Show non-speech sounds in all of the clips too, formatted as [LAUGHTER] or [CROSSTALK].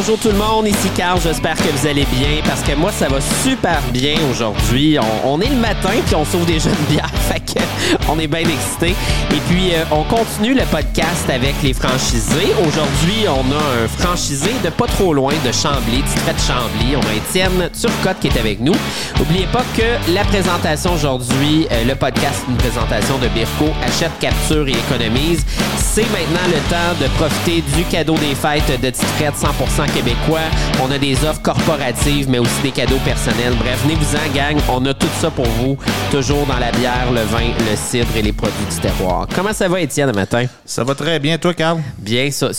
bonjour tout le monde, ici Carl, j'espère que vous allez bien parce que moi ça va super bien aujourd'hui. On, est le matin puis on sauve des jeunes bières, [LAUGHS] fait que on est bien excités. Et puis euh, on continue le podcast avec les franchisés. Aujourd'hui, on a un franchisé de pas trop loin de Chambly, trait de Chambly. On a Étienne Turcotte qui est avec nous. N'oubliez pas que la présentation aujourd'hui, euh, le podcast, une présentation de Birko, achète, capture et économise. C'est maintenant le temps de profiter du cadeau des fêtes de Tite Frette 100% québécois. On a des offres corporatives, mais aussi des cadeaux personnels. Bref, venez-vous-en, gang. On a tout ça pour vous. Toujours dans la bière, le vin, le cidre et les produits du terroir. Comment ça va, Étienne, le matin? Ça va très bien, toi, Carl? Bien, ça.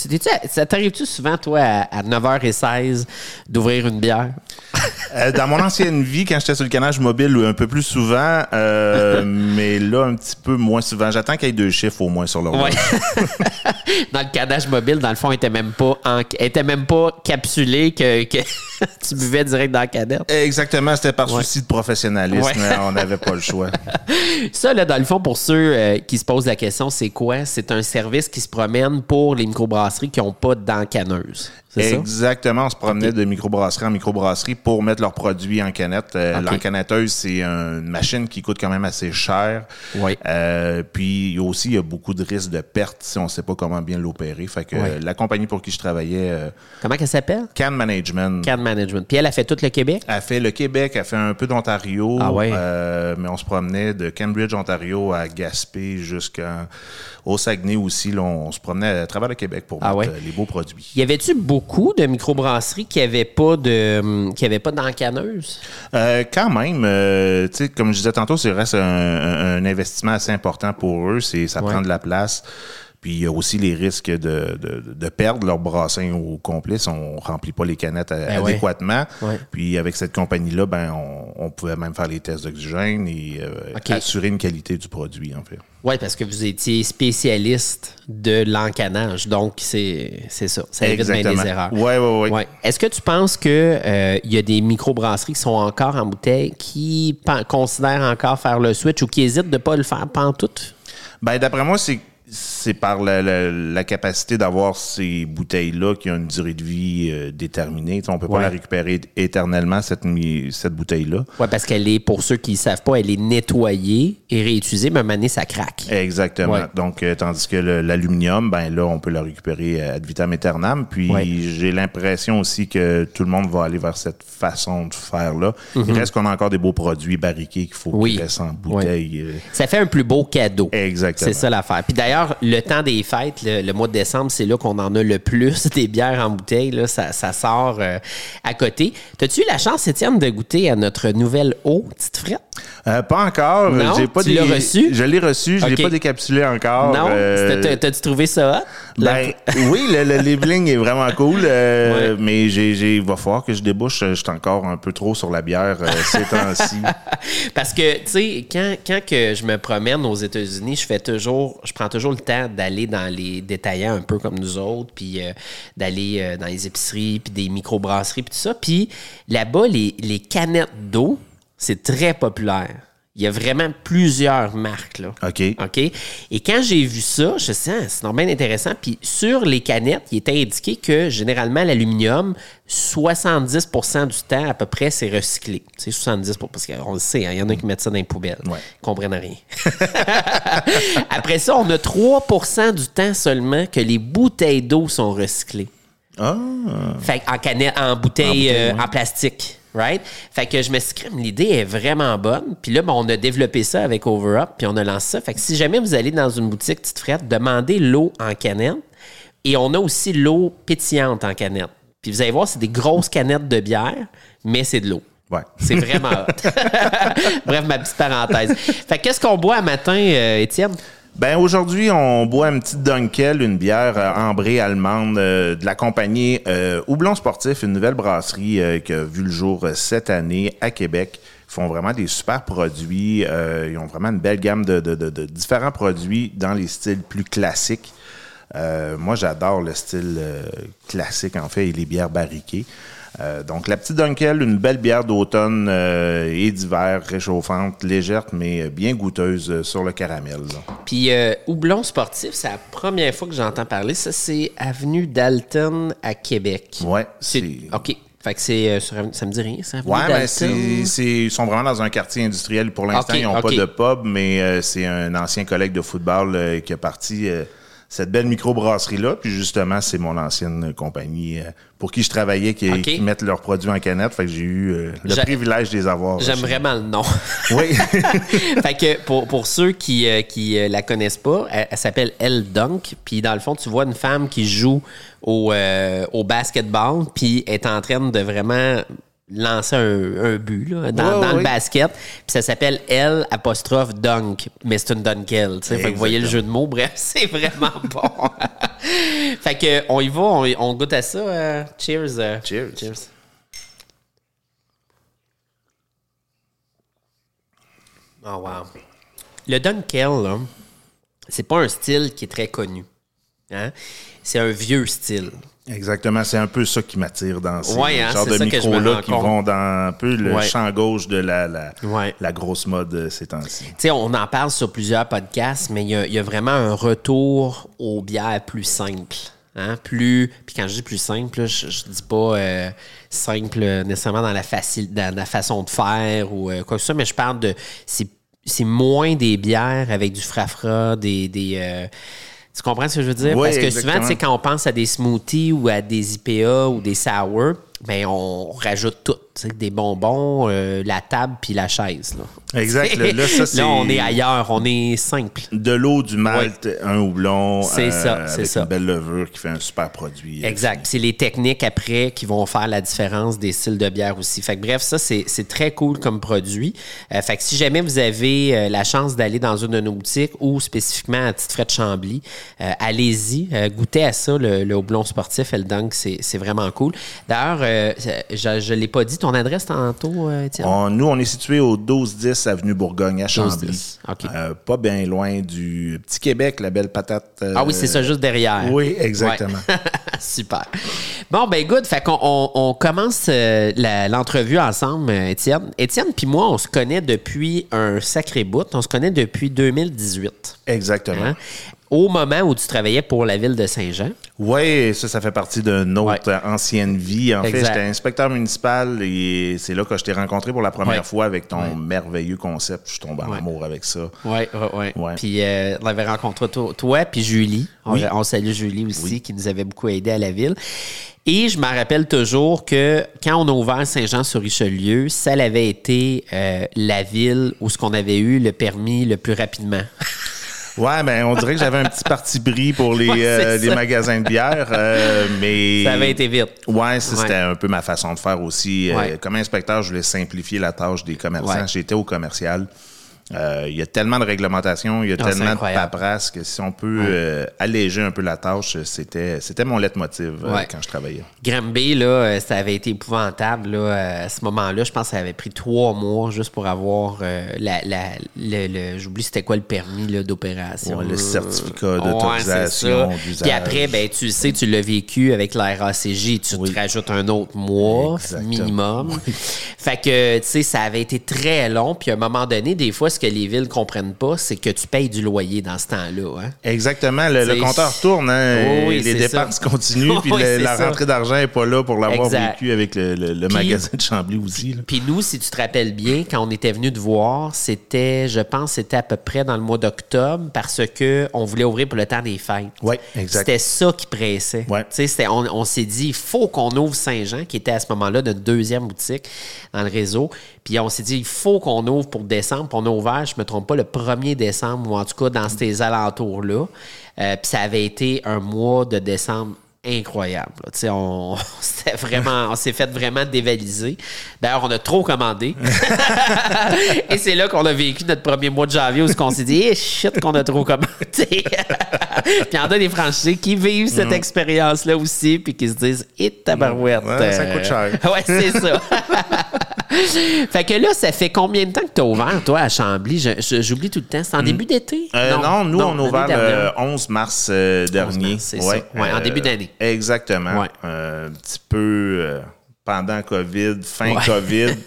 Ça t'arrive-tu souvent, toi, à, à 9h16, d'ouvrir une bière? [LAUGHS] Euh, dans mon ancienne vie, quand j'étais sur le canage mobile, un peu plus souvent, euh, [LAUGHS] mais là, un petit peu moins souvent. J'attends qu'il y ait deux chiffres au moins sur l'horloge. Ouais. [LAUGHS] dans le cadage mobile, dans le fond, il était même pas, en- il était même pas capsulé que, que [LAUGHS] tu buvais direct dans la cadette. Exactement, c'était par Ouais. souci de professionnalisme. Ouais. On n'avait pas le choix. [LAUGHS] Ça, là, dans le fond, pour ceux euh, qui se posent la question, c'est quoi? C'est un service qui se promène pour les microbrasseries qui n'ont pas d'encaneuse. Ça? Exactement, on se promenait de microbrasserie en microbrasserie pour mettre leurs produits en canette. Euh. L'encanetteuse, c'est une machine qui coûte quand même assez cher. Oui. Euh, puis il y a aussi, il y a beaucoup de risques de perte si on ne sait pas comment bien l'opérer. Fait que la compagnie pour qui je travaillais, euh, Comment qu'elle s'appelle? Can Management, Can Management. Puis elle a fait tout le Québec? Elle fait le Québec, elle fait un peu d'Ontario, Ah ouais? euh, mais on se promenait de Cambridge, Ontario à Gaspé jusqu'au Saguenay aussi. Là, on se promenait à travers le Québec pour Ah ouais? euh, les beaux produits. Y avait-tu beaucoup de microbrasseries qui n'avaient pas de hum, qui avaient pas d'encaneuse? Euh, quand même, euh, comme je disais tantôt, c'est reste un, un- un investissement assez important pour eux. C'est, ça Ouais. prend de la place. Puis il y a aussi les risques de, de, de perdre leur brassin au complet si on remplit pas les canettes euh, Ben adéquatement. Ouais. Puis avec cette compagnie-là, ben on, on pouvait même faire les tests d'oxygène et euh, assurer une qualité du produit, en fait. Oui, parce que vous étiez spécialiste de l'encanage. Donc, c'est ça. Ça évite bien des erreurs. Ouais, ouais, ouais. Ouais. Est-ce que tu penses qu'il y a des microbrasseries qui sont encore en bouteille qui considèrent encore faire le switch ou qui hésitent de ne pas le faire pantoute? Ben, d'après moi, c'est c'est par la, la- la capacité d'avoir ces bouteilles-là qui ont une durée de vie euh, déterminée. Sais, on peut Ouais. pas la récupérer éternellement, cette, bouteille-là. Oui, parce qu'elle est, pour ceux qui ne savent pas, elle est nettoyée et réutilisée, mais à un moment donné, ça craque. Exactement. Ouais. Donc, euh, tandis que l'aluminium, ben là, on peut la récupérer euh, ad vitam aeternam. Puis, Ouais. j'ai l'impression aussi que tout le monde va aller vers cette façon de faire-là. Il reste qu'on a encore des beaux produits barriqués qu'il faut Mhm. Oui. qu'ils restent en bouteille. Ça fait un plus beau cadeau. Exactement. C'est ça l'affaire. Puis d'ailleurs, le temps des fêtes, le, mois de décembre, c'est là qu'on en a le plus [LAUGHS] des bières en bouteille. Là, ça, ça sort euh, à côté. T'as-tu eu la chance, Étienne, de goûter à notre nouvelle eau, petite frette? Euh, pas encore. Non? J'ai pas Tu des- l'as reçu? Je l'ai reçu. Je Ok. l'ai pas décapsulé encore. non? Euh, T'as- T'as-tu trouvé ça Ben, oui, le, le labeling est vraiment cool, euh, Ouais. mais j'ai, j'ai, il va falloir que je débouche. Je suis encore un peu trop sur la bière euh, ces temps-ci. [LAUGHS] Parce que, tu sais, quand, quand que je me promène aux États-Unis, je fais toujours, je prends toujours le temps d'aller dans les détaillants un peu comme nous autres, puis euh, d'aller dans les épiceries, puis des microbrasseries, puis tout ça. Puis là-bas, les, les canettes d'eau, c'est très populaire. Il y a vraiment plusieurs marques, là. OK. OK? Et quand j'ai vu ça, je me suis dit, Ah, c'est normalement intéressant. Puis sur les canettes, il était indiqué que généralement, l'aluminium, 70% du temps, à peu près, c'est recyclé. C'est 70% parce qu'on le sait, hein, il y en a qui mettent ça dans les poubelles. Ouais. Ils comprennent rien. [LAUGHS] Après ça, on a 3% du temps seulement que les bouteilles d'eau sont recyclées. Ah, Fait en canette, en bouteille, En bouteille, euh, ouais. en plastique. Right? Fait que je me suis l'idée est vraiment bonne. Puis là, ben, on a développé ça avec OverUp, puis on a lancé ça. Fait que si jamais vous allez dans une boutique petite frette, demandez l'eau en canette. Et on a aussi l'eau pétillante en canette. Puis vous allez voir, c'est des grosses canettes de bière, mais c'est de l'eau. ouais. C'est vraiment hot. [LAUGHS] Bref, ma petite parenthèse. Fait que qu'est-ce qu'on boit à matin, euh, Étienne? Ben aujourd'hui, on boit une petite Dunkel, une bière euh, ambrée allemande euh, de la compagnie euh, Houblon Sportif, une nouvelle brasserie qui a vu le jour cette année à Québec. Ils font vraiment des super produits. ils ont vraiment une belle gamme de, de- différents produits dans les styles plus classiques. Moi, j'adore le style classique, en fait, et les bières barriquées. Euh, donc, la petite Dunkel, une belle bière d'automne euh, et d'hiver, réchauffante, légère, mais bien goûteuse euh, sur le caramel. là. Puis euh, Houblon sportif, c'est la première fois que j'entends parler. Ça, c'est Avenue Dalton à Québec. Ouais, C'est... OK. Fait que c'est... euh, ça me dit rien, ça? Ouais, mais c'est, ils sont vraiment dans un quartier industriel. Pour l'instant, ils n'ont pas de pub, mais euh, c'est un ancien collègue de football euh, qui a parti cette belle microbrasserie-là. Puis justement, c'est mon ancienne compagnie euh, pour qui je travaillais qui, qui mettent leurs produits en canette. Fait que j'ai eu euh, le J'a- privilège de les avoir. J'aime chez vraiment le nom. Oui. [LAUGHS] [LAUGHS] fait que pour, pour ceux qui euh, qui euh, la connaissent pas, elle, elle s'appelle Elle Dunk. Puis dans le fond, tu vois une femme qui joue au, euh, au basketball, puis est en train de vraiment lancer un, un but là, dans, Ouais, dans le basket. Puis ça s'appelle Elle apostrophe Dunk, mais c'est une. Fait que vous voyez le jeu de mots. Bref, [LAUGHS] c'est vraiment bon. [LAUGHS] fait que on y va, on, on goûte à ça. euh, cheers. euh. Cheers. Cheers. Oh wow. Le Dunkel, c'est pas un style qui est très connu. Hein? C'est un vieux style. Exactement, c'est un peu ça qui m'attire dans ces Ouais, hein, genres de micros-là qui compte. vont dans un peu le Ouais. champ gauche de la, la, Ouais. la grosse mode euh, ces temps-ci. Tu sais, on en parle sur plusieurs podcasts, mais il y a, il y a vraiment un retour aux bières plus simples. Hein? Plus, puis quand je dis plus simple, je, je dis pas euh, simple nécessairement dans la, facile, dans la façon de faire ou euh, quoi que ce soit, mais je parle de. C'est, c'est moins des bières avec du frafra, des. des euh, tu comprends ce que je veux dire? Oui, Parce que exactement. souvent, tu sais, quand on pense à des smoothies ou à des IPA ou des sour, ben on rajoute tout. Des bonbons, euh, la table puis la chaise. Là. Exact. [LAUGHS] Là, ça, c'est- Là, on est ailleurs, on est simple. De l'eau, du malt, un houblon. C'est euh, ça, c'est ça. une belle levure qui fait un super produit. euh, Exact. C'est les techniques après qui vont faire la différence des styles de bière aussi. Fait que bref, ça, c'est très cool comme produit. Euh, fait que si jamais vous avez la chance d'aller dans une de nos boutiques ou spécifiquement à Petite Frais de Chambly, allez-y, goûtez à ça, le, le houblon sportif, El Dunk, c'est c'est vraiment cool. D'ailleurs, je ne l'ai pas dit, ton adresse tantôt, euh, Étienne? On- nous, on est situé au 1210 Avenue Bourgogne à Chambly. 1210, OK. Euh, pas bien loin du Petit Québec, la belle patate. euh, Ah oui, c'est ça, juste derrière. Oui, exactement. Ouais. [LAUGHS] Super. Bon, ben good. Fait qu'on on, on commence euh, l'entrevue ensemble, Étienne. Étienne puis moi, on se connaît depuis un sacré bout. On se connaît depuis 2018. Exactement. hein? Au moment où tu travaillais pour la ville de Saint-Jean. Oui, ça, ça fait partie d'une autre Ouais. ancienne vie. En Exact. fait, j'étais inspecteur municipal et c'est là que je t'ai rencontré pour la première Ouais. fois avec ton merveilleux concept. Je tombe en Ouais. amour avec ça. Oui, oui, oui. Ouais. Puis euh, on avait rencontré toi, toi puis Julie. On, Oui. on salue Julie aussi, qui nous avait beaucoup aidé à la ville. Et je me rappelle toujours que quand on a ouvert Saint-Jean-sur-Richelieu, ça avait été euh, la ville où ce qu'on avait eu le permis le plus rapidement. [LAUGHS] Ouais, ben on dirait que j'avais un petit parti pris pour les, [LAUGHS] Ouais, euh, les magasins de bière, euh, mais [LAUGHS] ça avait été vite. Ouais, c'était un peu ma façon de faire aussi. Euh, Ouais. comme inspecteur, je voulais simplifier la tâche des commerçants. J'étais au commercial. Euh, Il y a tellement de réglementations, il y a Ah, tellement de paperasse que si on peut euh, alléger un peu la tâche, c'était c'était mon leitmotiv euh, Ouais. quand je travaillais. Granby, là, ça avait été épouvantable. Là, à ce moment-là, je pense que ça avait pris trois mois juste pour avoir la, la, le, le- j'oublie c'était quoi le permis d'opération. Ouais, le certificat d'autorisation d'usage. Puis après, ben, tu le sais, tu l'as vécu avec la RACJ, tu te rajoutes un autre mois Exactement. minimum. Fait que, tu sais, ça avait été très long. Puis à un moment donné, des fois, ce que les villes comprennent pas, c'est que tu payes du loyer dans ce temps-là. Hein? Exactement, le, compteur tourne, hein, Oui, [LAUGHS] oui, les dépenses ça. continuent, puis Oui, la ça. rentrée d'argent n'est pas là pour l'avoir vécu avec le, le- le Puis- magasin de Chambly aussi. Puis nous, si tu te rappelles bien, quand on était venu te voir, c'était, je pense, c'était à peu près dans le mois d'octobre parce que on voulait ouvrir pour le temps des fêtes. Oui, exact. C'était ça qui pressait. Ouais. On, on s'est dit, il faut qu'on ouvre Saint-Jean, qui était à ce moment-là notre deuxième boutique dans le réseau. Puis on s'est dit, il faut qu'on ouvre pour décembre. Puis on a ouvert, je me trompe pas, le 1er décembre, ou en tout cas dans ces alentours-là. Euh, puis ça avait été un mois de décembre incroyable. sais, on, [LAUGHS] c'était vraiment, on s'est fait vraiment dévaliser. D'ailleurs, on a trop commandé. [LAUGHS] Et c'est là qu'on a vécu notre premier mois de janvier où on s'est dit, eh, shit, qu'on a trop commandé. [LAUGHS] puis il y en a des franchisés qui vivent cette expérience-là aussi, puis qui se disent, et tabarouette. Ouais, ça coûte cher. ouais, c'est ça. [LAUGHS] fait que là, ça fait combien de temps que tu as ouvert, toi, à Chambly? J'oublie tout le temps. C'est en début d'été? Euh, non, nous, on a ouvert le 11 mars euh, dernier. c'est ça. Ouais, en début d'année. Exactement. Ouais. Euh, un petit peu euh, pendant COVID, fin. COVID. [LAUGHS]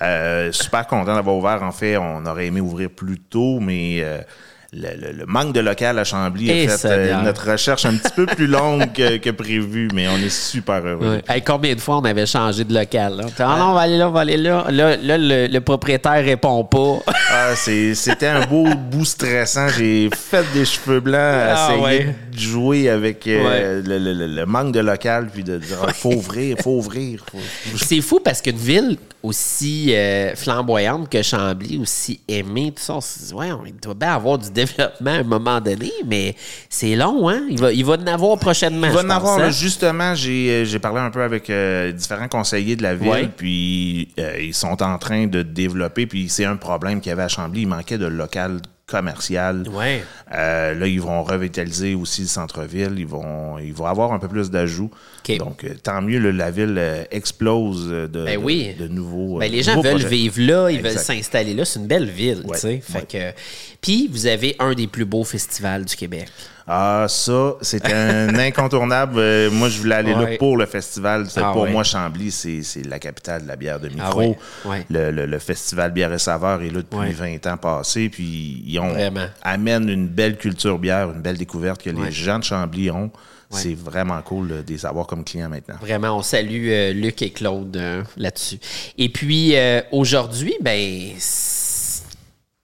Euh, super content d'avoir ouvert. En fait, on aurait aimé ouvrir plus tôt, mais euh, le, le- le manque de local à Chambly Eh, a fait euh, notre recherche un petit peu plus longue que, que prévu, mais on est super heureux. Hey, combien de fois on avait changé de local? Là? Ah non, on va aller là, on va aller là. Là, là, le, le propriétaire répond pas. [LAUGHS] Ah, c'était un beau bout stressant. J'ai fait des cheveux blancs à Ah, essayer ouais. de jouer avec euh, le, manque de local, puis de dire Ah, faut ouvrir, faut ouvrir. faut- [LAUGHS] C'est fou parce qu'une ville aussi euh, flamboyante que Chambly, aussi aimée, tout ça, on se dit, ouais, on- doit bien avoir du développement à un moment donné, mais c'est long, hein? Il va, il va en avoir prochainement. Il va en avoir, hein? là, justement, j'ai euh, j'ai parlé un peu avec euh, différents conseillers de la ville, Ouais. puis euh, ils sont en train de développer, puis c'est un problème qu'il y avait à Chambly, il manquait de local commercial. Ouais. Euh, là, ils vont revitaliser aussi le centre-ville. Ils vont, ils vont avoir un peu plus d'ajouts. Donc, euh, tant mieux, là, la ville euh, explose de, Ben oui. de, de nouveaux. Ben, les gens veulent projets. vivre là, ils veulent s'installer là. C'est une belle ville, Ouais, tu sais. Fait ouais. que... Puis, vous avez un des plus beaux festivals du Québec. Ah, ça, c'était un [LAUGHS] incontournable. Euh, moi, je voulais aller Ouais. là pour le festival. C'est Ah pour ouais. moi, Chambly, c'est c'est la capitale de la bière de micro. ouais, ouais. Le, le- le festival Bière et Saveur est là depuis Ouais. 20 ans passés. Puis, ils ont, amènent une belle culture bière, une belle découverte que les gens de Chambly ont. C'est vraiment cool euh, de les avoir comme clients maintenant. Vraiment, on salue euh, Luc et Claude euh, là-dessus. Et puis, euh, aujourd'hui, ben,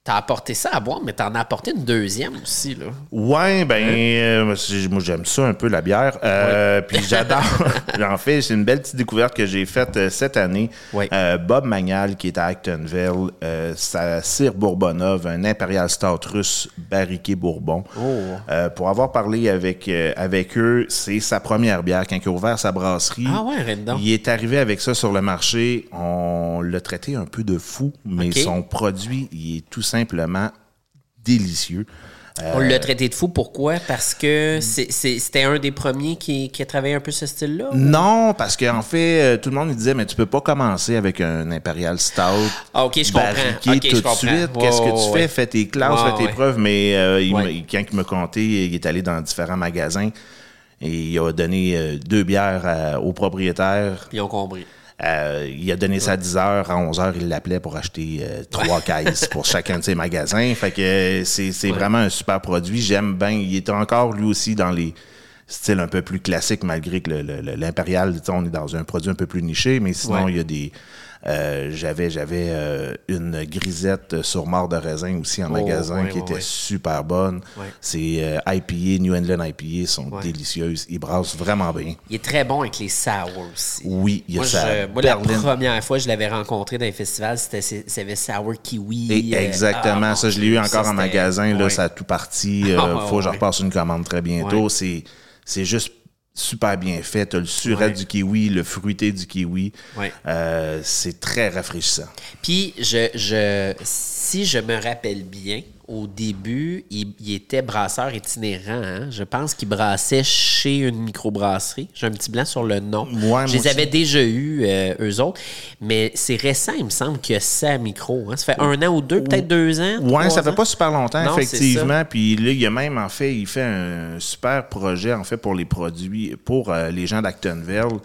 t'as apporté ça à boire, mais t'en as apporté une deuxième aussi, là. Ouais, ben, euh, c'est- moi j'aime ça un peu la bière. Euh, Puis j'adore. [LAUGHS] en fait, c'est une belle petite découverte que j'ai faite euh, cette année. Euh, Bob Magnal, qui est à Actonville, euh, sa cire Bourbonov, un Imperial Stout russe barriqué Bourbon. Oh. Euh, pour avoir parlé avec, euh, avec eux, c'est sa première bière. Quand il a ouvert sa brasserie, Ah ouais, il est arrivé avec ça sur le marché. On l'a traité un peu de fou, mais son produit, il est tout simplement délicieux. On l'a traité de fou. Pourquoi? Parce que c'était un des premiers qui, qui a travaillé un peu ce style-là? Non, parce qu'en fait, euh, tout le monde me disait, mais tu peux pas commencer avec un Imperial Stout. Ah, ok, je comprends. barriqué Ok, je tout de suite. Qu'est-ce que tu ouais. fais? Fais tes classes, fais tes ouais. preuves. Mais euh, il Ouais. m'a- quand il me comptait, il est allé dans différents magasins et il a donné euh, deux bières à- au propriétaire. Ils ont compris. Euh, il a donné ça à 10 heures. À 11 heures, il l'appelait pour acheter euh, trois caisses pour chacun de ses magasins. Fait que euh, c'est c'est vraiment un super produit. J'aime bien. Il est encore, lui aussi, dans les styles un peu plus classiques, malgré que le- le- le- l'impérial, on est dans un produit un peu plus niché. Mais sinon, Ouais. il y a des... euh, j'avais j'avais euh, une grisette sur mort de raisin aussi en Oh, magasin qui était super bonne. C'est euh, IPA, New England IPA sont délicieuses. Ils brassent vraiment bien. Il est très bon avec les sours aussi. Oui, il y a Moi, ça. je- moi, la première fois que je l'avais rencontré dans les festivals, c'était sour kiwi. Et exactement, ah, ça, je l'ai eu encore ça, en magasin. Là, ça a tout parti. Il Ah, faut que je repasse une commande très bientôt. C'est juste super bien fait. Tu as le suret Ouais. du kiwi, le fruité du kiwi. Ouais. Euh, c'est très rafraîchissant. Puis, je, je, si je me rappelle bien, au début, il, il était brasseur itinérant. hein. Je pense qu'il brassait chez une microbrasserie. J'ai un petit blanc sur le nom. moi je les aussi. avais déjà eus, euh, eux autres. Mais c'est récent, il me semble, qu'il y a ça à micro. hein. Ça fait un an ou deux, peut-être deux ans. Ouais, trois ça fait ans. pas super longtemps, Non, effectivement. Puis là, il y a même, en fait, il fait un super projet, en fait, pour les produits, pour euh, les gens d'Actonville.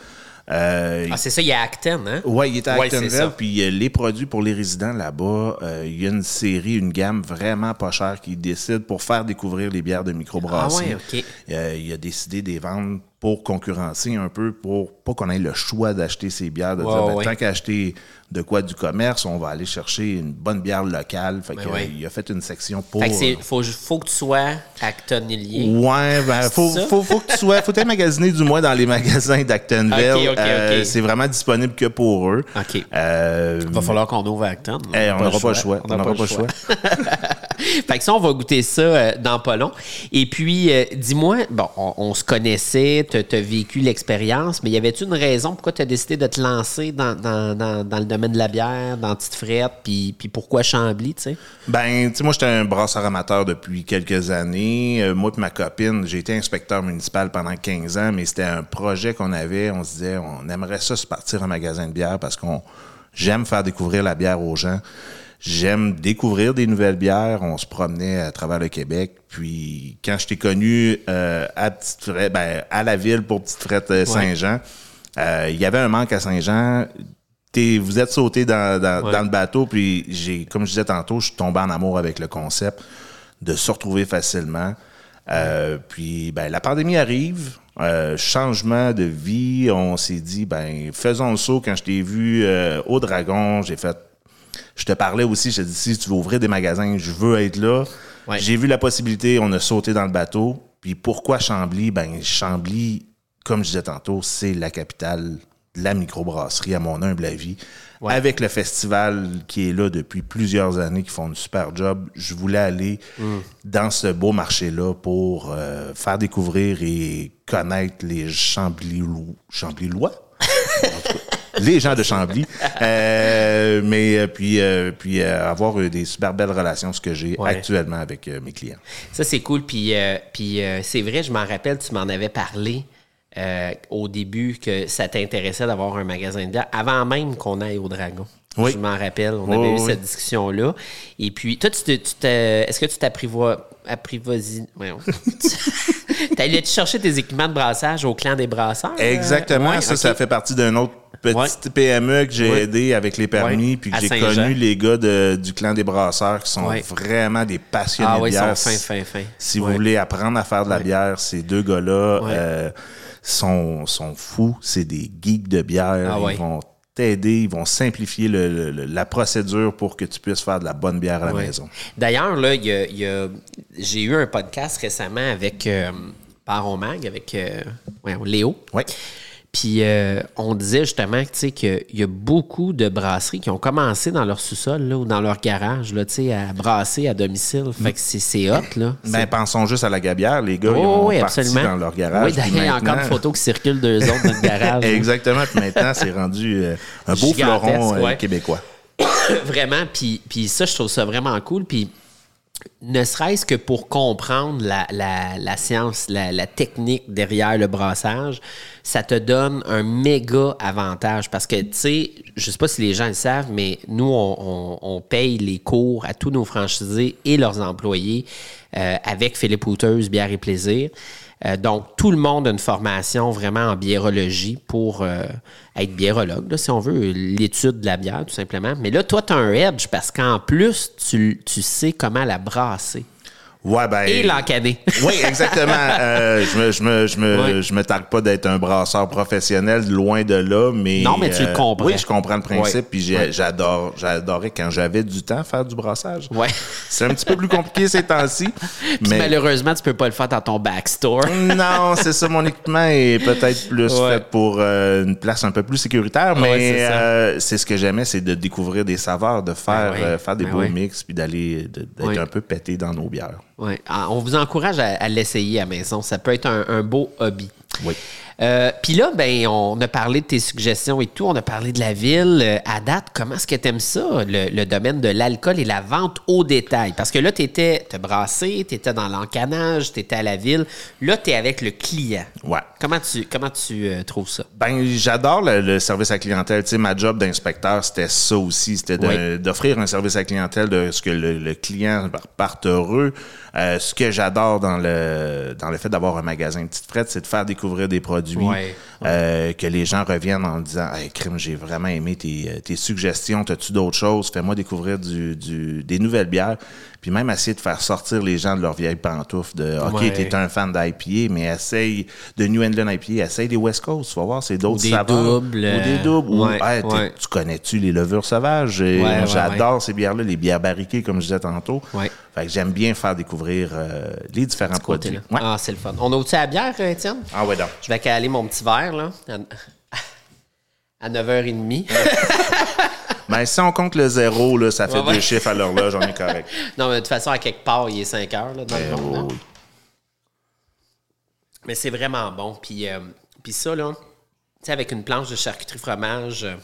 Euh, Ah, c'est ça, il y a Acton, hein? Oui, il était à Ouais, Actonville, ça. puis euh, les produits pour les résidents là-bas, euh, il y a une série, une gamme vraiment pas chère qui décide pour faire découvrir les bières de microbrasserie. Ah ouais, OK. Euh, il a décidé de les vendre pour concurrencer un peu, pour pas qu'on ait le choix d'acheter ces bières, de dire, ben, tant qu'à acheter de quoi du commerce, on va aller chercher une bonne bière locale. Fait que, ouais. euh, il a fait une section pour... Fait que euh, faut, faut que tu sois actonilier. Ouais, ben, faut, faut, faut que tu sois, faut être magasiné du moins dans les [LAUGHS] magasins d'Actonville. Euh, c'est vraiment disponible que pour eux. OK. Euh, Il va falloir qu'on ouvre Acton. Eh, on n'aura pas le choix. On n'aura pas le choix. [LAUGHS] [LAUGHS] fait que ça, on va goûter ça euh, dans pas long. Et puis, euh, dis-moi, bon, on, se connaissait, tu as vécu l'expérience, mais y avait-tu une raison pourquoi tu as décidé de te lancer dans, dans, dans, dans le domaine de la bière, dans Petite Frette, puis, puis pourquoi Chambly, tu sais? Ben, tu sais, moi, j'étais un brasseur amateur depuis quelques années. Euh, moi et ma copine, j'ai été inspecteur municipal pendant 15 ans, mais c'était un projet qu'on avait. On se disait, on aimerait ça se partir un magasin de bière parce qu'on J'aime faire découvrir la bière aux gens. J'aime découvrir des nouvelles bières. On se promenait à travers le Québec. Puis quand je t'ai connu euh, à Petite Frette, ben, à la ville pour Petite Frette euh, Saint-Jean, euh, il y avait un manque à Saint-Jean. T'es- vous êtes sauté dans, dans- Ouais. dans le bateau, puis j'ai, comme je disais tantôt, je suis tombé en amour avec le concept de se retrouver facilement. Euh, puis ben, la pandémie arrive, euh, changement de vie, on s'est dit ben faisons le saut. Quand je t'ai vu euh, au Dragon, j'ai fait je te parlais aussi, je te dit si tu veux ouvrir des magasins, je veux être là. Ouais. J'ai vu la possibilité, on a sauté dans le bateau. Puis pourquoi Chambly? Ben Chambly, comme je disais tantôt, c'est la capitale de la microbrasserie, à mon humble avis. Ouais. Avec le festival qui est là depuis plusieurs années, qui font un super job, je voulais aller dans ce beau marché-là pour euh, faire découvrir et connaître les Chambly Chamblylois? Les gens de Chambly. Euh, mais euh, puis, euh, puis euh, avoir des super belles relations, ce que j'ai Ouais. actuellement avec mes clients. Ça, c'est cool. Puis, puis c'est vrai, je m'en rappelle, tu m'en avais parlé au début que ça t'intéressait d'avoir un magasin de bière avant même qu'on aille au Dragon. Oui. Je m'en rappelle. On Oui, avait eu oui, cette oui. discussion-là. Et puis, toi, tu tu est-ce que tu t'apprivois. Apprivoisi. voyons. [LAUGHS] T'allais-tu chercher tes équipements de brassage au clan des brasseurs? Exactement. Ouais, ça, ça fait partie d'un autre petit PME que j'ai Ouais. aidé avec les permis, puis que j'ai connu les gars de- du clan des brasseurs qui sont vraiment des passionnés Ah oui, de ils sont bière. fins, fins, fins. Si vous voulez apprendre à faire de la bière, ces deux gars-là euh, sont, sont fous. C'est des geeks de bière. Ah. Ils vont t'aider, ils vont simplifier le- la procédure pour que tu puisses faire de la bonne bière à la Ouais. maison. D'ailleurs, là, il y a- il y a- j'ai eu un podcast récemment avec euh, Baron Mag, avec euh, ouais, Léo. Oui. Puis euh, on disait justement que, tu sais, qu'il y a beaucoup de brasseries qui ont commencé dans leur sous-sol là, ou dans leur garage là, à brasser à domicile. Fait que c'est- c'est hot, là. Ben, pensons juste à la gabière. Les gars, ils Oh, ont oui, parti absolument. dans leur garage. Oui, d'ailleurs, il y a encore une maintenant- photo qui circule d'eux autres dans le garage. Exactement. Puis maintenant, c'est rendu euh, un beau Gigantesque, fleuron euh, ouais. québécois. [COUGHS] vraiment. Puis, puis ça, je trouve ça vraiment cool. Puis ne serait-ce que pour comprendre la, la- la science, la, technique derrière le brassage, ça te donne un méga avantage. Parce que, tu sais, je sais pas si les gens le savent, mais nous, on paye les cours à tous nos franchisés et leurs employés euh, avec Philippe Houteuse, Bière et Plaisir. Euh, donc, tout le monde a une formation vraiment en biérologie pour euh, être biérologue, là, si on veut, l'étude de la bière, tout simplement. Mais là, toi, tu as un edge parce qu'en plus, tu, tu sais comment la brasser Ouais, ben. et l'encaner. [LAUGHS] Oui, exactement. Euh, je me, je me, je me, je me targue pas d'être un brasseur professionnel, loin de là, mais. Non, mais tu le euh, comprends. Oui, je comprends le principe, puis j'adore, j'adorais quand j'avais du temps faire du brassage. Ouais. C'est un petit peu plus compliqué ces temps-ci. [LAUGHS] Mais malheureusement, tu peux pas le faire dans ton backstore. [LAUGHS] non, c'est ça. Mon équipement est peut-être plus Ouais. fait pour euh, une place un peu plus sécuritaire, Ouais, mais c'est ça. euh, c'est ce que j'aimais, c'est de découvrir des saveurs, de faire, Ben ouais. euh, faire des Ben beaux ouais. mix, puis d'aller d'être Ouais. un peu pété dans nos bières. Ouais. Ah, On vous encourage à, l'essayer à maison. Ça peut être un, un beau hobby. Oui. Euh, Puis là, ben, on a parlé de tes suggestions et tout. On a parlé de la ville. Euh, à date, comment est-ce que tu aimes ça, le, le domaine de l'alcool et la vente au détail? Parce que là, tu étais brassé, tu étais dans l'encanage, tu étais à la ville. Là, tu es avec le client. Ouais. Comment tu, comment tu euh, trouves ça? Ben, j'adore le, le service à clientèle. Tu sais, ma job d'inspecteur, c'était ça aussi. C'était Oui. d'offrir un service à clientèle, de ce que le, le client parte heureux. Euh, ce que j'adore dans le dans le fait d'avoir un magasin de petite frette, c'est de faire découvrir des produits. Ouais. euh, que les gens reviennent en disant Hey, crime, j'ai vraiment aimé tes, euh, tes suggestions. T'as-tu d'autres choses? Fais-moi découvrir du, du- des nouvelles bières. Puis même essayer de faire sortir les gens de leur vieille pantoufle de OK, Ouais. t'es un fan d'IPA, mais essaye de New England IPA, essaye des West Coast, tu vas voir, c'est d'autres Ou des saveurs. doubles, Ou des doubles. Ou, Hey, ouais. Tu connais-tu les levures sauvages? J'adore ces bières-là, les bières barriquées, comme je disais tantôt. Fait que j'aime bien faire découvrir euh, les différents produits. Ah, c'est le fun. On a-tu à la bière, euh, Étienne? Ah ouais, donc. Je vais caler mon petit verre, là, à, à 9h30. [LAUGHS] Ben, si on compte le zéro, là, ça fait Ouais, ouais. deux chiffres à l'horloge, on est correct. [LAUGHS] non, mais de toute façon, à quelque part, il est 5 heures, là, dans le Ben, là. oh, Mais c'est vraiment bon. Puis, euh, puis ça, là, tu sais, avec une planche de charcuterie fromage, euh,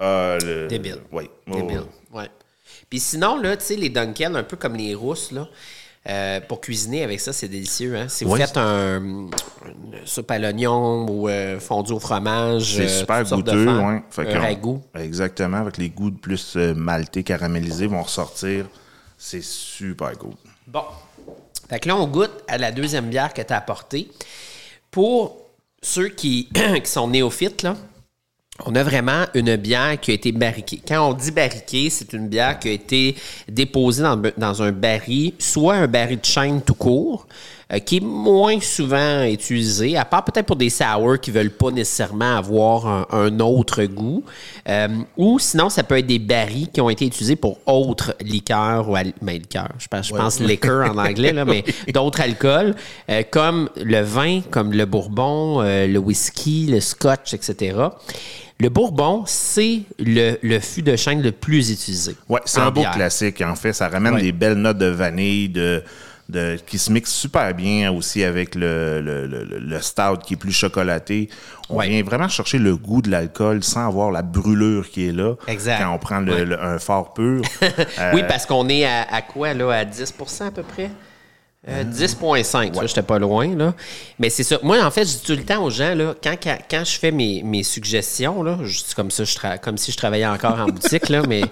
ah, le- débile. Oui. Oh, débile. Ouais. Puis sinon, là, tu sais, les Dunkel, un peu comme les rousses, là, euh, pour cuisiner avec ça, c'est délicieux. Hein? Si vous faites un, une, soupe à l'oignon ou euh, fondue au fromage. C'est euh, super goûteux, ouais. Fait Un qu'on- ragoût. Exactement, avec les goûts de plus maltés, caramélisés vont ressortir. C'est super cool. Bon. Fait que là, on goûte à la deuxième bière que tu as apportée. Pour ceux qui, [CLEARS THROAT] qui sont néophytes, là, on a vraiment une bière qui a été barriquée. Quand on dit barriquée, c'est une bière qui a été déposée dans, dans un baril, soit un baril de chêne tout court, euh, qui est moins souvent utilisé, à part peut-être pour des sours qui veulent pas nécessairement avoir un, un autre goût. Euh, ou sinon, ça peut être des barils qui ont été utilisés pour autres liqueurs ou liqueurs, je pense, je pense liquor en anglais, là, mais [LAUGHS] d'autres alcools, euh, comme le vin, comme le bourbon, le whisky, le scotch, etc. Le bourbon, c'est le, le fût de chêne le plus utilisé. Ouais, c'est un beau bière. classique. En fait, ça ramène Ouais. des belles notes de vanille, de, de, qui se mixent super bien aussi avec le, le, le, le stout qui est plus chocolaté. On Ouais. vient vraiment chercher le goût de l'alcool sans avoir la brûlure qui est là. Exact. Quand on prend le- Ouais. le- un fort pur. [LAUGHS] Euh, Oui, parce qu'on est à, à quoi, là? À 10% à peu près? Euh, 10,5. Ça, j'étais pas loin, là. Mais c'est ça. Moi, en fait, je dis tout le temps aux gens, là, quand, quand, quand je fais mes, mes suggestions, là, je dis comme ça, je tra- comme si je travaillais encore en [LAUGHS] boutique, là, mais,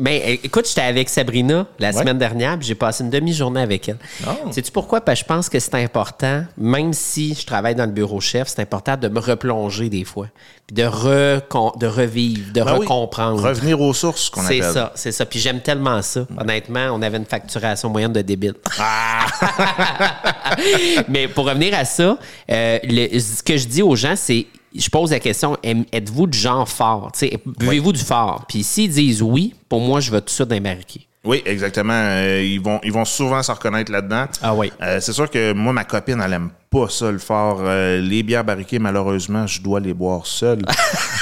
mais écoute, j'étais avec Sabrina la Ouais. semaine dernière, puis j'ai passé une demi-journée avec elle. Oh. Sais-tu pourquoi? Parce que je pense que c'est important, même si je travaille dans le bureau chef, c'est important de me replonger des fois, puis de, recon- de revivre, de ben oui, recomprendre. Revenir aux sources, qu'on C'est appelle. ça, c'est ça. Puis j'aime tellement ça. Honnêtement, on avait une facturation moyenne de débile. Ah! [LAUGHS] Mais pour revenir à ça, euh, le- ce que je dis aux gens, c'est je pose la question êtes-vous du genre fort? Buvez-vous du fort? Puis s'ils disent oui, pour moi, je vais tout ça démarquer. Oui, exactement. Euh, ils, vont, ils vont souvent se reconnaître là-dedans. Ah oui. Euh, c'est sûr que moi, ma copine, elle aime pas ça le fort. Euh, les bières barriquées, malheureusement, je dois les boire seul. [LAUGHS]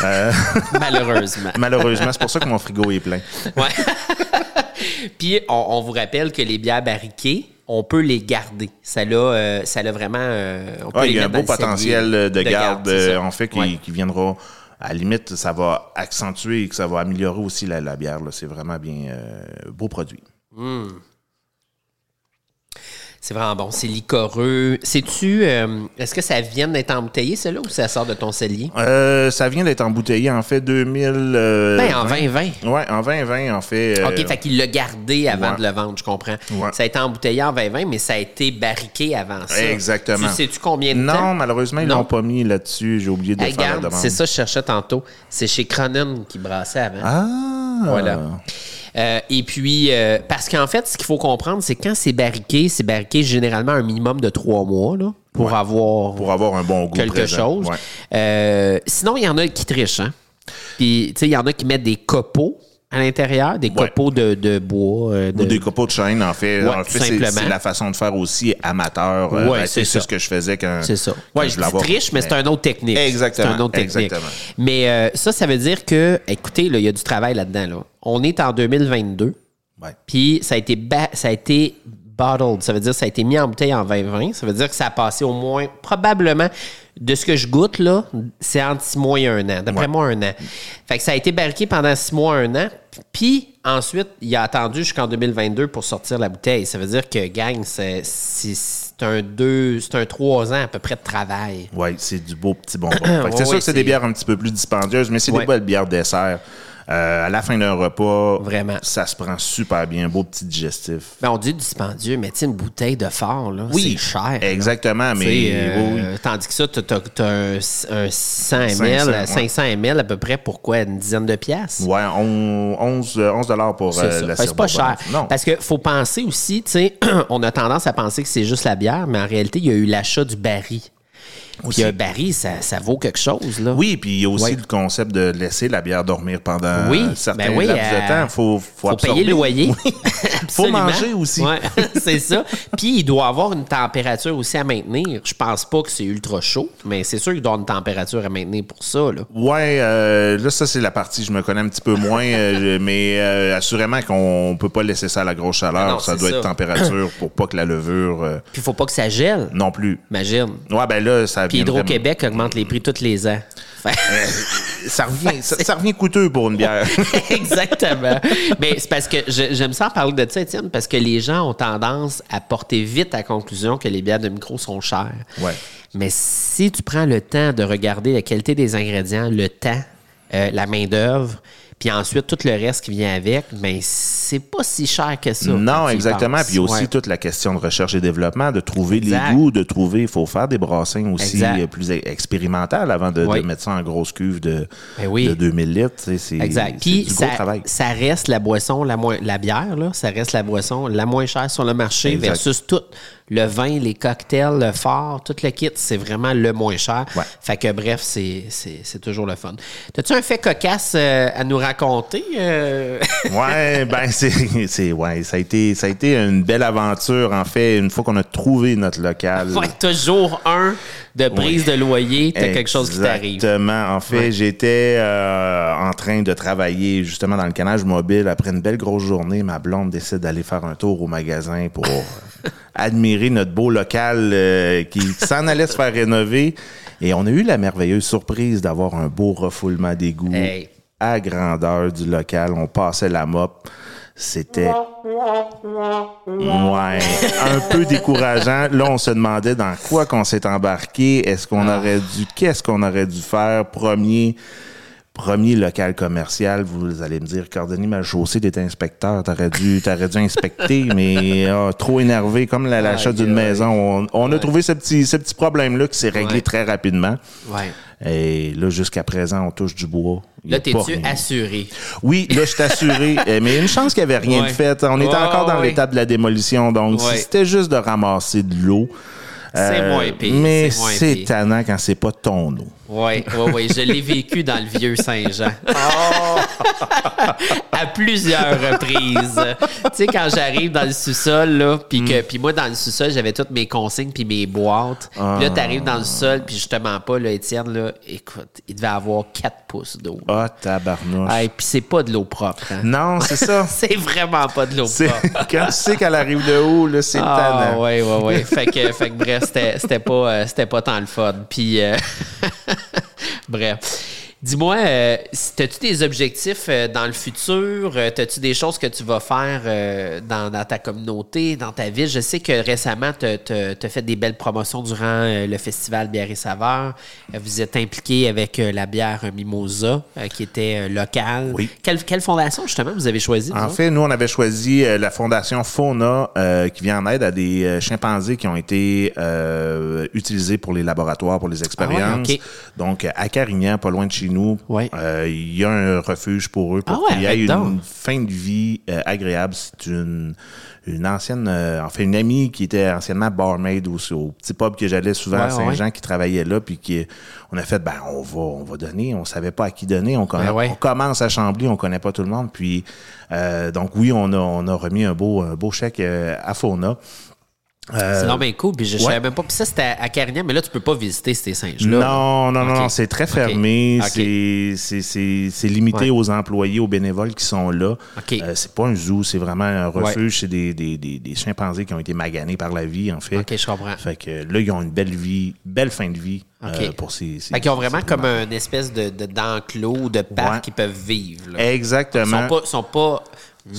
[LAUGHS] Malheureusement. malheureusement, c'est pour ça que mon frigo est plein. Ouais. Puis on, on vous rappelle que les bières barriquées, on peut les garder. Ça a, euh, ça vraiment. euh, on peut Ah, les il y a un beau potentiel de, garde, euh, en fait, qui, Ouais. qui viendra. À la limite, ça va accentuer et que ça va améliorer aussi la, la bière. là. C'est vraiment bien beau produit. C'est vraiment bon. C'est licoreux. Sais-tu, euh, est-ce que ça vient d'être embouteillé, celle-là, ou ça sort de ton cellier? Euh, ça vient d'être embouteillé en fait 2000. euh, Ben, en 2020. Ouais, en 2020 en fait. euh, OK, fait qu'il l'a gardé avant ouais. de le vendre, je comprends. Ouais. Ça a été embouteillé en 2020, mais ça a été barriqué avant ça. Exactement. Tu sais-tu combien de temps? Non, malheureusement, ils Non. l'ont pas mis là-dessus. J'ai oublié de Hey, faire la demande. c'est ça que je cherchais tantôt. C'est chez Cronin qui brassait avant. Ah! Voilà. Euh, et puis, euh, parce qu'en fait, ce qu'il faut comprendre, c'est quand c'est barriqué, c'est barriqué généralement un minimum de trois mois là, pour Ouais. avoir Pour avoir un bon goût. quelque présent. chose. Ouais. Euh, sinon, il y en a qui trichent. Hein? Puis, tu sais, il y en a qui mettent des copeaux à l'intérieur, des Ouais. copeaux de, de bois. euh, de- Ou des copeaux de chêne, en fait. Ouais, en fait, c'est- simplement. c'est la façon de faire aussi amateur. Euh, Ouais, ben, c'est ce que je faisais quand. C'est ça. quand je voulais triche, mais c'est un autre technique. Exactement, C'est un autre technique. exactement. Mais euh, ça, ça veut dire que, écoutez, il y a du travail là-dedans. Là. On est en 2022. Ouais. Puis ça a été ça a été bottled, ça veut dire que ça a été mis en bouteille en 2020, ça veut dire que ça a passé au moins probablement de ce que je goûte là, c'est entre six mois et un an, d'après Ouais. moi un an. Fait que ça a été barriqué pendant six mois un an, puis ensuite il a attendu jusqu'en 2022 pour sortir la bouteille. Ça veut dire que gang c'est un deux, c'est un trois ans à peu près de travail. Ouais, c'est du beau petit bonbon. [COUGHS] Fait que Ouais, c'est sûr que c'est c'est- des bières un petit peu plus dispendieuses, mais c'est Ouais. des belles bières dessert. Euh, à la fin d'un repas, Vraiment. ça se prend super bien, beau petit digestif. Ben, on dit dispendieux, mais tu sais, une bouteille de fort, là, Oui, c'est cher. là. Exactement, mais euh, oui. Tandis que ça, tu as, un, un 600 ml, 500, ouais. 500 ml à peu près, pour quoi? Une dizaine de piastres? Ouais, on- 11, euh, 11 dollars pour euh, la que c'est pas cher. Non. Parce qu'il faut penser aussi, tu sais, [CLEARS THROAT] on a tendance à penser que c'est juste la bière, mais en réalité, il y a eu l'achat du baril. Puis un baril, ça, ça vaut quelque chose, là. Oui, puis il y a aussi Ouais. le concept de laisser la bière dormir pendant Oui, certains ben oui, laps euh, de temps. Faut, faut, faut payer le loyer. [LAUGHS] faut Absolument. manger aussi. Ouais, [LAUGHS] c'est ça. Puis il doit avoir une température aussi à maintenir. Je pense pas que c'est ultra chaud, mais c'est sûr qu'il doit avoir une température à maintenir pour ça. Là. Ouais, euh, là, ça, c'est la partie, je me connais un petit peu moins, euh, [LAUGHS] mais euh, assurément qu'on peut pas laisser ça à la grosse chaleur. Ah non, ça doit ça. être température pour pas que la levure. euh, Puis il faut pas que ça gèle. non plus. Imagine. Ouais, ben là, ça Puis vraiment- Hydro-Québec augmente les prix tous les ans. Fait- Ça revient, ça, ça revient coûteux pour une bière. [LAUGHS] Exactement. Mais c'est parce que je- j'aime ça en parler de ça, Étienne, parce que les gens ont tendance à porter vite à la conclusion que les bières de micro sont chères. Ouais. Mais si tu prends le temps de regarder la qualité des ingrédients, le temps, euh, la main-d'œuvre, puis ensuite tout le reste qui vient avec, ben c'est pas si cher que ça. Non, exactement. Puis aussi Ouais. toute la question de recherche et développement, de trouver Exact. les goûts, de trouver. Il faut faire des brassins aussi Exact. plus expérimentales avant de, mettre ça en grosse cuve de, Ben oui. de 2000 litres. C'est Exact. c'est Puis du ça, gros travail. ça reste la boisson, la, moins, la bière, là, ça reste la boisson la moins chère sur le marché Exact. versus tout le vin, les cocktails, le fort, tout le kit, c'est vraiment le moins cher. Ouais. Fait que bref, c'est, toujours le fun. As-tu un fait cocasse euh, à nous raconter? euh? [LAUGHS] Ouais, ben c'est, ouais, ça a été ça a été une belle aventure en fait une fois qu'on a trouvé notre local. ouais, toujours un de prise de loyer, t'as quelque chose qui t'arrive. Exactement. En fait, Ouais. j'étais euh, en train de travailler justement dans le canage mobile. Après une belle grosse journée, ma blonde décide d'aller faire un tour au magasin pour [LAUGHS] euh, notre beau local euh, qui s'en allait se faire rénover. Et on a eu la merveilleuse surprise d'avoir un beau refoulement d'égout Hey. à grandeur du local. On passait la mop. C'était Ouais, un peu décourageant. Là, on se demandait dans quoi qu'on s'est embarqué. Est-ce qu'on Ah. aurait dû, qu'est-ce qu'on aurait dû faire? Premier, premier local commercial. Vous allez me dire, Cordonnier mal chaussé d'être inspecteur. T'aurais dû, t'aurais dû inspecter, [LAUGHS] mais ah, trop énervé, comme la- l'achat d'une maison. On, on a trouvé ce petit, ce petit problème-là qui s'est réglé très rapidement. Ouais. Et là, jusqu'à présent, on touche du bois. Là, t'es-tu assuré? Oui, là, je suis assuré. [LAUGHS] Euh, mais une chance qu'il n'y avait rien de fait. On était encore dans l'étape de la démolition. Donc, si c'était juste de ramasser de l'eau. C'est moins pire, Mais c'est tannant quand c'est pas ton eau. Oui, oui, oui. Je l'ai vécu dans le vieux Saint-Jean. [LAUGHS] [LAUGHS] à plusieurs reprises. tu sais, quand j'arrive dans le sous-sol, là, puis que, puis moi, dans le sous-sol, j'avais toutes mes consignes puis mes boîtes. Puis là, t'arrives dans le sol, puis justement pas, là, Étienne, là, écoute, il devait avoir 4 pouces d'eau. Ah, tabarnouche. Hey, puis c'est pas de l'eau propre. hein. Non, c'est ça. [LAUGHS] C'est vraiment pas de l'eau propre. quand tu sais qu'elle arrive de haut, là, c'est Ah, tannant. ouais, ouais, ouais. fait que, fait que bref, c'était, pas, euh, pas tant le fun. Puis, euh, [LAUGHS] bref. Dis-moi, euh, t'as-tu des objectifs euh, dans le futur? Euh, T'as-tu des choses que tu vas faire euh, dans, dans ta communauté, dans ta ville? Je sais que récemment, tu as fait des belles promotions durant le festival Bière et Saveur. Vous êtes impliqué avec la bière Mimosa, qui était locale. Oui. Quelle, quelle fondation, justement, vous avez choisi? En fait, nous, on avait choisi la fondation Fauna qui vient en aide à des chimpanzés qui ont été utilisés pour les laboratoires, pour les expériences. ok. Donc, à Carignan, pas loin de chez nous, Ouais. euh, il y a un refuge pour eux pour Ah ouais, qu'il y ait une donc. fin de vie euh, agréable. C'est une, une ancienne, euh, enfin, une amie qui était anciennement barmaid au, au petit pub que j'allais souvent à Ouais, Saint-Jean qui travaillait là, puis qui, on a fait, ben, on va, on va donner. On savait pas à qui donner. On, connaît- Ben on commence à Chambly, on connaît pas tout le monde. Puis, donc oui, on a, on a remis un beau, un beau chèque à Fauna. C'est non, bien cool. Puis je, ouais. savais même pas. Puis ça, c'était à Carignan, mais là, tu peux pas visiter ces singes-là. Non, non, non, non, c'est très fermé. C'est- limité Ouais. aux employés, aux bénévoles qui sont là. Euh, c'est pas un zoo, c'est vraiment un refuge. C'est des, des, des, des chimpanzés qui ont été maganés par la vie, en fait. OK, je comprends. Fait que là, ils ont une belle vie, belle fin de vie euh, pour ces. ces Fait qu'ils ont vraiment ces comme une espèce de, de d'enclos ou de parc Ouais. qui peuvent vivre. Là. Ils Exactement. sont pas, sont pas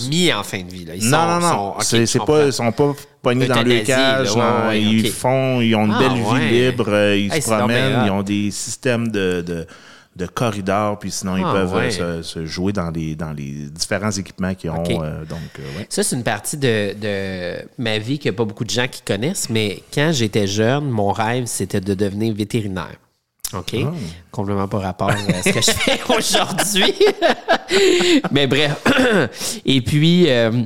mis en fin de vie. Là. Ils non, sont, non, non. sont- ok, c'est pas, ils sont pas pognés dans le cage. là, ouais, non. ouais, ils font, ils ont une Ah, belle vie libre. euh, Ils Hey, se promènent. Ils ont des systèmes de, de, de corridors. Puis sinon, ils Ah, peuvent euh, ouais. se, se jouer dans les, dans les différents équipements qu'ils ont. Euh, donc, euh. Ça, c'est une partie de, de ma vie qu'il n'y a pas beaucoup de gens qui connaissent, mais quand j'étais jeune, mon rêve, c'était de devenir vétérinaire. OK? Ah. Complètement pas rapport à ce que je [LAUGHS] fais aujourd'hui. [LAUGHS] mais bref. [CLEARS THROAT] Et puis, euh,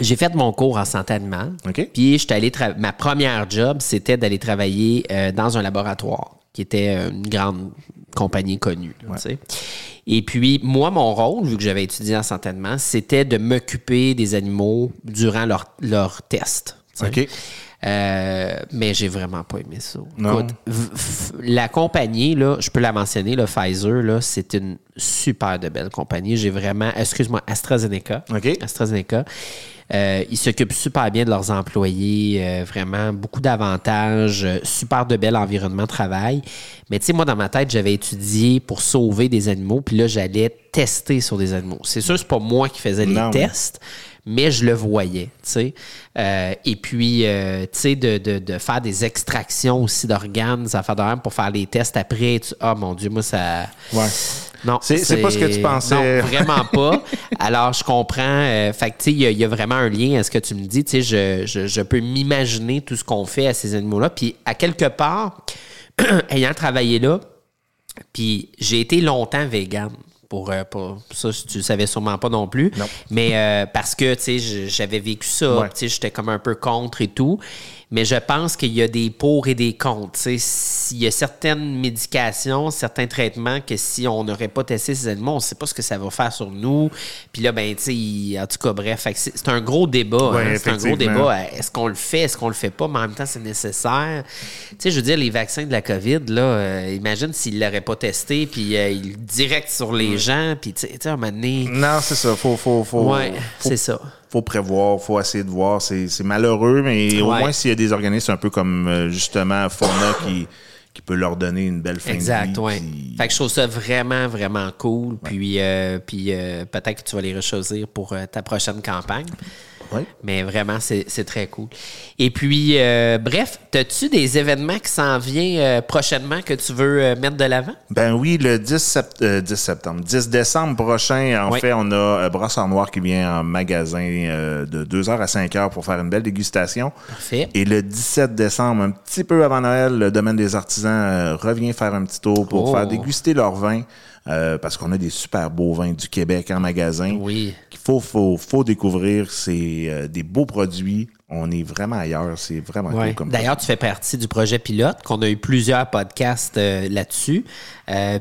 j'ai fait mon cours en santé animale. OK. Puis, j'étais allé ma première job, c'était d'aller travailler euh, dans un laboratoire qui était euh, une grande compagnie connue. là. Et puis, moi, mon rôle, vu que j'avais étudié en santé animale, c'était de m'occuper des animaux durant leur, leur test. tu sais. OK. Euh, mais j'ai vraiment pas aimé ça. Non. Écoute, la compagnie, là, je peux la mentionner, le Pfizer, là, c'est une super de belle compagnie. J'ai vraiment, excuse-moi, AstraZeneca. OK. AstraZeneca. Euh, ils s'occupent super bien de leurs employés, euh, vraiment beaucoup d'avantages, euh, super de bel environnement de travail. Mais tu sais, moi, dans ma tête, j'avais étudié pour sauver des animaux, puis là, j'allais tester sur des animaux. C'est sûr, c'est pas moi qui faisais les Non, tests, mais je le voyais, tu sais. Euh, et puis, euh, tu sais, de, de, de faire des extractions aussi d'organes, ça fait de même pour faire les tests après. Tu- Oh mon Dieu, moi, ça. Ouais. Non, C'est- pas ce que tu pensais. Non, vraiment pas. Alors, je comprends. euh, fait que, tu sais, il y, a- il y a vraiment un lien à ce que tu me dis. Tu sais, je, je, je peux m'imaginer tout ce qu'on fait à ces animaux-là. Puis, à quelque part, [CLEARS THROAT] ayant travaillé là, puis j'ai été longtemps vegan. Pour, euh, pour ça, tu le savais sûrement pas non plus. Non. Mais euh, parce que, tu sais, j'avais vécu ça. Ouais. Tu sais, j'étais comme un peu contre et tout. Mais je pense qu'il y a des pour et des contre. Tu sais, s'il y a certaines médications, certains traitements que si on n'aurait pas testé ces animaux, on ne sait pas ce que ça va faire sur nous. Puis là, ben, tu sais, il- en tout cas, bref, c'est un gros débat. Ouais, hein. c'est un gros débat. Est-ce qu'on le fait, est-ce qu'on le fait pas, mais en même temps, c'est nécessaire. Tu sais, je veux dire, les vaccins de la COVID, là, euh, imagine s'ils ne l'auraient pas testé, puis euh, il direct sur les gens, puis tu sais, tu sais, à un moment donné. Non, c'est ça. Faut, faut, faut, Ouais, faut- c'est ça. Faut prévoir, faut essayer de voir. C'est c'est malheureux, mais au moins s'il y a des organismes un peu comme euh, justement Fauna [LAUGHS] qui, qui peut leur donner une belle fin Exact, de vie. ouais. puis- Fait que je trouve ça vraiment, vraiment cool. Puis, euh, puis euh, peut-être que tu vas les rechoisir pour euh, ta prochaine campagne. Ouais. Mais vraiment, c'est très cool. Et puis, euh, bref, as-tu des événements qui s'en viennent euh, prochainement que tu veux euh, mettre de l'avant? Ben oui, le 10, sept- euh, 10 septembre, 10 décembre prochain, en Oui. fait, on a euh, Brassard Noir qui vient en magasin de 2h à 5h pour faire une belle dégustation. Parfait. Et le 17 décembre, un petit peu avant Noël, le domaine des artisans revient faire un petit tour pour Oh. faire déguster leur vin. Euh, parce qu'on a des super beaux vins du Québec en magasin. Oui. qu'il faut, faut, faut découvrir. C'est euh, des beaux produits. On est vraiment ailleurs. C'est vraiment Ouais. cool comme D'ailleurs, tu fais partie du projet pilote, qu'on a eu plusieurs podcasts euh, là-dessus.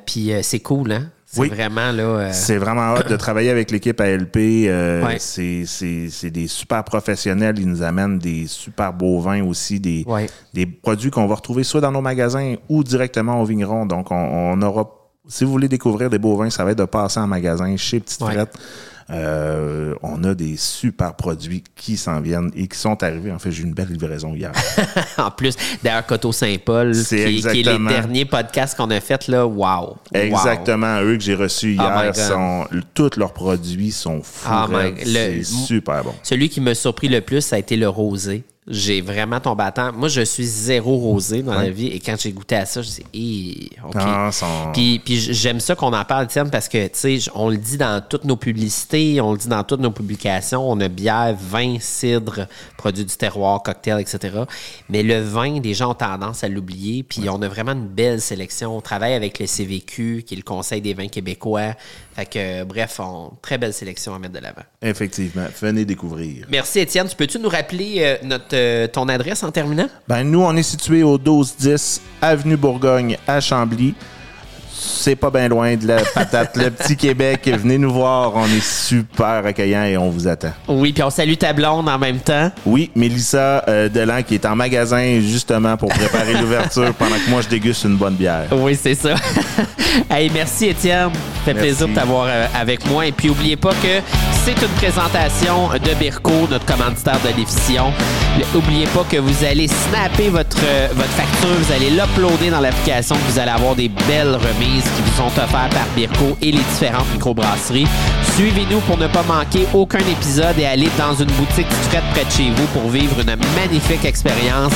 Puis c'est cool, hein? C'est Oui. vraiment là. euh, C'est vraiment hâte de travailler avec l'équipe ALP. Euh, Ouais. c'est, c'est, c'est des super professionnels. Ils nous amènent des super beaux vins aussi, des, Ouais. des produits qu'on va retrouver soit dans nos magasins ou directement au vigneron. Donc, on, on aura, si vous voulez découvrir des beaux vins, ça va être de passer en magasin chez Petite Ouais. Frette. Euh, on a des super produits qui s'en viennent et qui sont arrivés. En fait, j'ai eu une belle livraison hier. [LAUGHS] en plus, d'ailleurs, Coteau Saint-Paul, qui, est les derniers podcasts qu'on a fait là, wow. Exactement. Eux que j'ai reçus Oh hier, sont, tous leurs produits sont fous. Oh le- C'est super bon. Celui qui m'a surpris le plus, ça a été le rosé. J'ai vraiment tombé à temps. Moi, je suis zéro rosé dans la vie. Et quand j'ai goûté à ça, je dis, Hi, OK. Non, sont- Puis, puis j'aime ça qu'on en parle, Étienne, parce que, tu sais, on le dit dans toutes nos publicités, on le dit dans toutes nos publications. On a bière, vin, cidre, produits du terroir, cocktail, etc. Mais le vin, les gens ont tendance à l'oublier. Puis on a vraiment une belle sélection. On travaille avec le CVQ, qui est le Conseil des vins québécois. Fait que, bref, on, très belle sélection à mettre de l'avant. Effectivement. Venez découvrir. Merci Étienne. Tu peux-tu nous rappeler euh, notre, euh, ton adresse en terminant? Ben, nous, on est situé au 1210 Avenue Bourgogne à Chambly. C'est pas bien loin de la patate, le petit Québec. Venez nous voir. On est super accueillants et on vous attend. Oui, puis on salue ta blonde en même temps. Oui, Mélissa euh, Delan qui est en magasin justement pour préparer [LAUGHS] l'ouverture pendant que moi je déguste une bonne bière. Oui, c'est ça. [LAUGHS] hey, merci Étienne. Ça fait Merci. plaisir de t'avoir euh, avec moi. Et puis, oubliez pas que c'est une présentation de Birko, notre commanditaire de l'émission. N'oubliez pas que vous allez snapper votre, euh, votre facture, vous allez l'uploader dans l'application, vous allez avoir des belles remises qui vous sont offertes par Birko et les différentes microbrasseries. Suivez-nous pour ne pas manquer aucun épisode et allez dans une boutique frette près de chez vous pour vivre une magnifique expérience.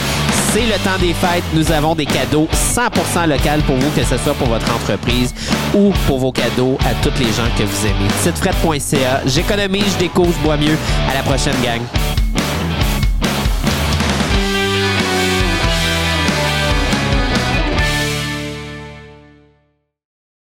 C'est le temps des fêtes. Nous avons des cadeaux 100% local pour vous, que ce soit pour votre entreprise ou pour vos cadeaux à toutes les gens que vous aimez. Sitefrette.ca. J'économise, je découvre, je bois mieux. À la prochaine, gang.